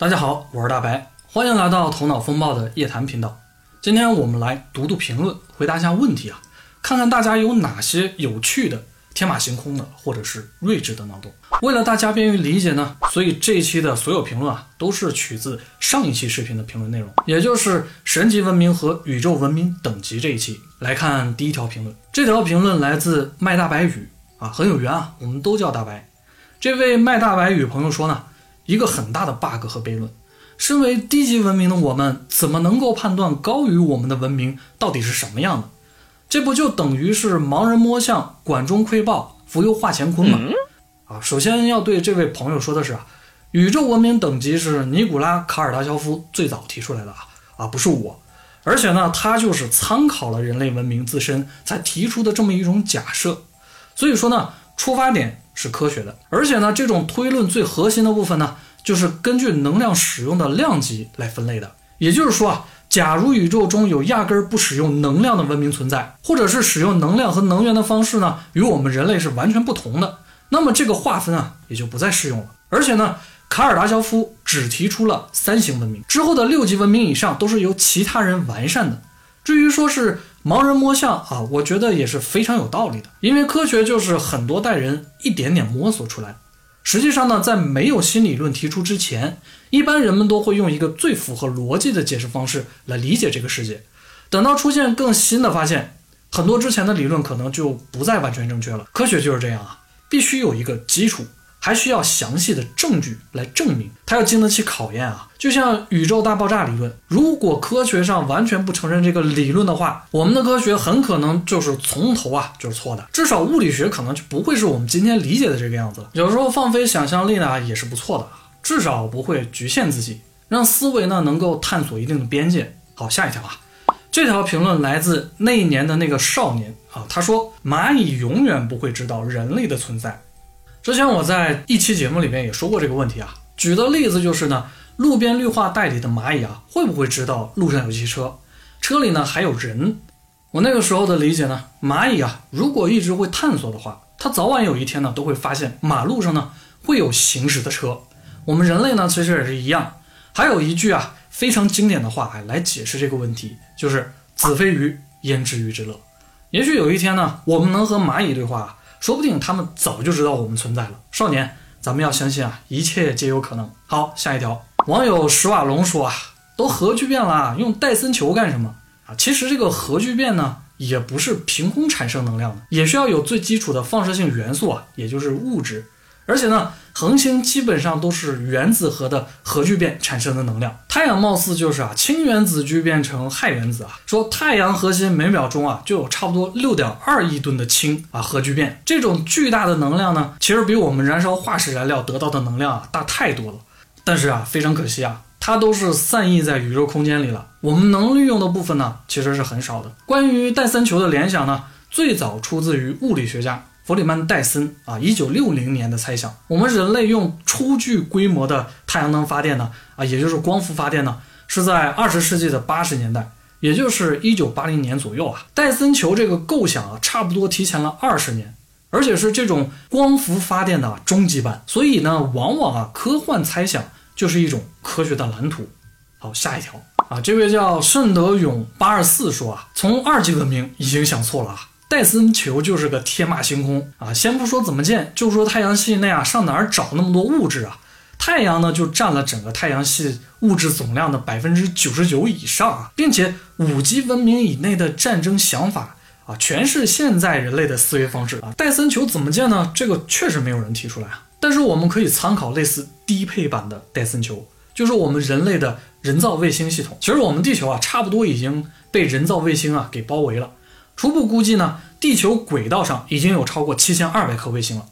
大家好，我是大白，欢迎来到头脑风暴的夜谈频道。今天我们来读读评论，回答一下问题啊，看看大家有哪些有趣的、天马行空的，或者是睿智的脑洞。为了大家便于理解呢，所以这一期的所有评论啊，都是取自上一期视频的评论内容，也就是神级文明和宇宙文明等级这一期。来看第一条评论，这条评论来自麦大白宇啊，很有缘啊，我们都叫大白。这位麦大白宇朋友说呢。一个很大的 bug 和悖论，身为低级文明的我们，怎么能够判断高于我们的文明到底是什么样的？这不就等于是盲人摸象、管中窥豹、浮游化乾坤吗？啊，首先要对这位朋友说的是啊，宇宙文明等级是尼古拉·卡尔达肖夫最早提出来的啊，啊不是我，而且呢，他就是参考了人类文明自身才提出的这么一种假设，所以说呢，出发点。是科学的，而且呢，这种推论最核心的部分呢，就是根据能量使用的量级来分类的。也就是说啊，假如宇宙中有压根儿不使用能量的文明存在，或者是使用能量和能源的方式呢，与我们人类是完全不同的，那么这个划分啊，也就不再适用了。而且呢，卡尔达肖夫只提出了三型文明，之后的六级文明以上都是由其他人完善的。至于说是。盲人摸象啊，我觉得也是非常有道理的，因为科学就是很多代人一点点摸索出来的。实际上呢，在没有新理论提出之前，一般人们都会用一个最符合逻辑的解释方式来理解这个世界。等到出现更新的发现，很多之前的理论可能就不再完全正确了。科学就是这样啊，必须有一个基础。还需要详细的证据来证明，它要经得起考验啊！就像宇宙大爆炸理论，如果科学上完全不承认这个理论的话，我们的科学很可能就是从头啊就是错的。至少物理学可能就不会是我们今天理解的这个样子了。有时候放飞想象力呢也是不错的，至少不会局限自己，让思维呢能够探索一定的边界。好，下一条啊，这条评论来自那一年的那个少年啊，他说蚂蚁永远不会知道人类的存在。之前我在一期节目里面也说过这个问题啊，举的例子就是呢，路边绿化带里的蚂蚁啊，会不会知道路上有汽车，车里呢还有人？我那个时候的理解呢，蚂蚁啊，如果一直会探索的话，它早晚有一天呢，都会发现马路上呢会有行驶的车。我们人类呢，其实也是一样。还有一句啊，非常经典的话来解释这个问题，就是“子非鱼，焉知鱼之乐”。也许有一天呢，我们能和蚂蚁对话。说不定他们早就知道我们存在了。少年，咱们要相信啊，一切皆有可能。好，下一条，网友史瓦龙说啊，都核聚变了，用戴森球干什么啊？其实这个核聚变呢，也不是凭空产生能量的，也需要有最基础的放射性元素啊，也就是物质。而且呢，恒星基本上都是原子核的核聚变产生的能量。太阳貌似就是啊，氢原子聚变成氦原子啊。说太阳核心每秒钟啊就有差不多六点二亿吨的氢啊核聚变。这种巨大的能量呢，其实比我们燃烧化石燃料得到的能量啊大太多了。但是啊，非常可惜啊，它都是散逸在宇宙空间里了。我们能利用的部分呢，其实是很少的。关于戴森球的联想呢，最早出自于物理学家。弗里曼·戴森啊，一九六零年的猜想，我们人类用初具规模的太阳能发电呢，啊，也就是光伏发电呢，是在二十世纪的八十年代，也就是一九八零年左右啊。戴森球这个构想啊，差不多提前了二十年，而且是这种光伏发电的终极版，所以呢，往往啊，科幻猜想就是一种科学的蓝图。好，下一条啊，这位叫盛德勇八二四说啊，从二级文明已经想错了啊。戴森球就是个天马行空啊！先不说怎么建，就说太阳系内啊，上哪儿找那么多物质啊？太阳呢，就占了整个太阳系物质总量的百分之九十九以上啊，并且五级文明以内的战争想法啊，全是现在人类的思维方式啊。戴森球怎么建呢？这个确实没有人提出来啊。但是我们可以参考类似低配版的戴森球，就是我们人类的人造卫星系统。其实我们地球啊，差不多已经被人造卫星啊给包围了。初步估计呢，地球轨道上已经有超过七千二百颗卫星了。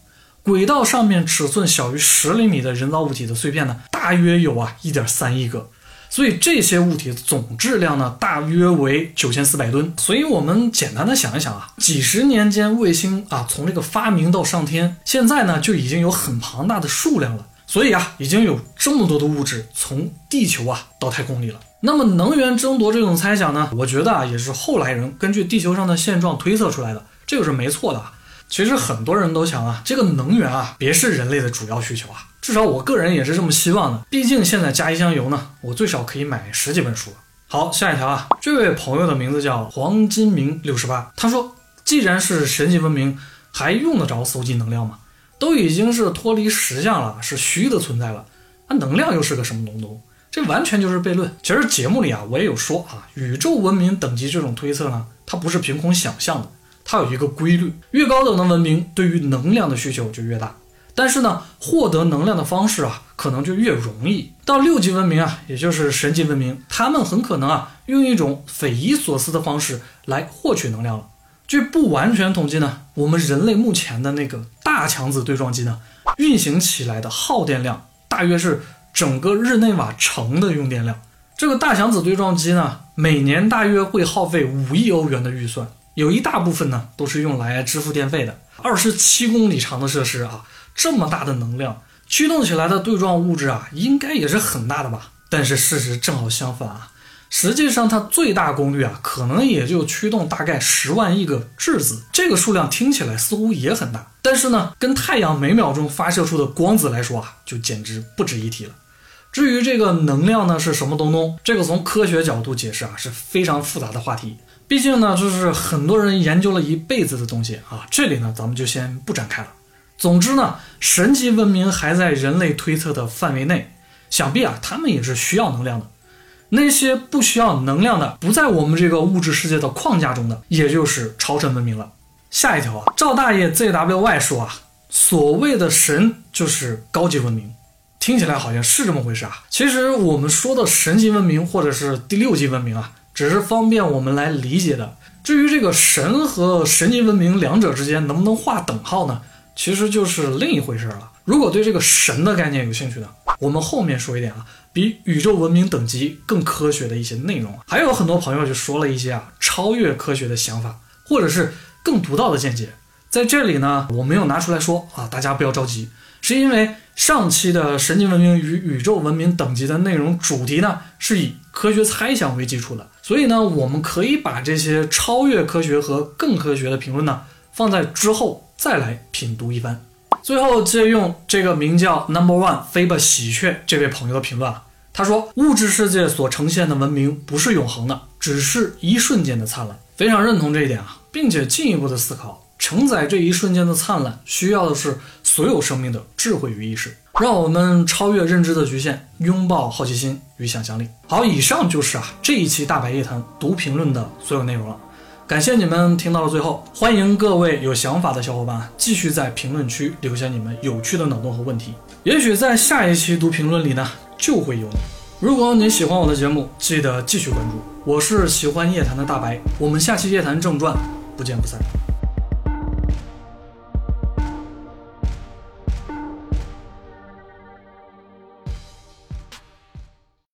轨道上面尺寸小于十厘米的人造物体的碎片呢，大约有啊一点三亿个。所以这些物体总质量呢，大约为九千四百吨。所以我们简单的想一想啊，几十年间卫星啊从这个发明到上天，现在呢就已经有很庞大的数量了。所以啊，已经有这么多的物质从地球啊到太空里了。那么能源争夺这种猜想呢？我觉得啊，也是后来人根据地球上的现状推测出来的，这个是没错的。其实很多人都想啊，这个能源啊，别是人类的主要需求啊。至少我个人也是这么希望的。毕竟现在加一箱油呢，我最少可以买十几本书。好，下一条啊，这位朋友的名字叫黄金明六十八，他说，既然是神级文明，还用得着搜集能量吗？都已经是脱离实相了，是虚的存在了，那能量又是个什么东东？这完全就是悖论。其实节目里啊，我也有说啊，宇宙文明等级这种推测呢，它不是凭空想象的，它有一个规律，越高等的文明对于能量的需求就越大。但是呢，获得能量的方式啊，可能就越容易。到六级文明啊，也就是神级文明，他们很可能啊，用一种匪夷所思的方式来获取能量了。据不完全统计呢，我们人类目前的那个大强子对撞机呢，运行起来的耗电量大约是整个日内瓦城的用电量。这个大强子对撞机呢，每年大约会耗费五亿欧元的预算，有一大部分呢都是用来支付电费的。二十七公里长的设施啊。这么大的能量驱动起来的对撞物质啊，应该也是很大的吧？但是事实正好相反啊，实际上它最大功率啊，可能也就驱动大概十万亿个质子。这个数量听起来似乎也很大，但是呢，跟太阳每秒钟发射出的光子来说啊，就简直不值一提了。至于这个能量呢是什么东东，这个从科学角度解释啊，是非常复杂的话题。毕竟呢，这是很多人研究了一辈子的东西啊。这里呢，咱们就先不展开了。总之呢，神级文明还在人类推测的范围内，想必啊，他们也是需要能量的。那些不需要能量的，不在我们这个物质世界的框架中的，也就是超神文明了。下一条啊，赵大爷 ZWY 说啊，所谓的神就是高级文明，听起来好像是这么回事啊。其实我们说的神级文明或者是第六级文明啊，只是方便我们来理解的。至于这个神和神级文明两者之间能不能划等号呢？其实就是另一回事了。如果对这个神的概念有兴趣的，我们后面说一点啊，比宇宙文明等级更科学的一些内容。还有很多朋友就说了一些啊超越科学的想法，或者是更独到的见解。在这里呢，我没有拿出来说啊，大家不要着急，是因为上期的神经文明与宇宙文明等级的内容主题呢是以科学猜想为基础的，所以呢，我们可以把这些超越科学和更科学的评论呢放在之后。再来品读一番。最后借用这个名叫 Number One Feba 喜鹊这位朋友的评论啊，他说：“物质世界所呈现的文明不是永恒的，只是一瞬间的灿烂。”非常认同这一点啊，并且进一步的思考，承载这一瞬间的灿烂，需要的是所有生命的智慧与意识，让我们超越认知的局限，拥抱好奇心与想象力。好，以上就是啊这一期大白夜谈读评论的所有内容了。感谢你们听到了最后，欢迎各位有想法的小伙伴继续在评论区留下你们有趣的脑洞和问题，也许在下一期读评论里呢就会有你。如果你喜欢我的节目，记得继续关注。我是喜欢夜谈的大白，我们下期夜谈正传不见不散。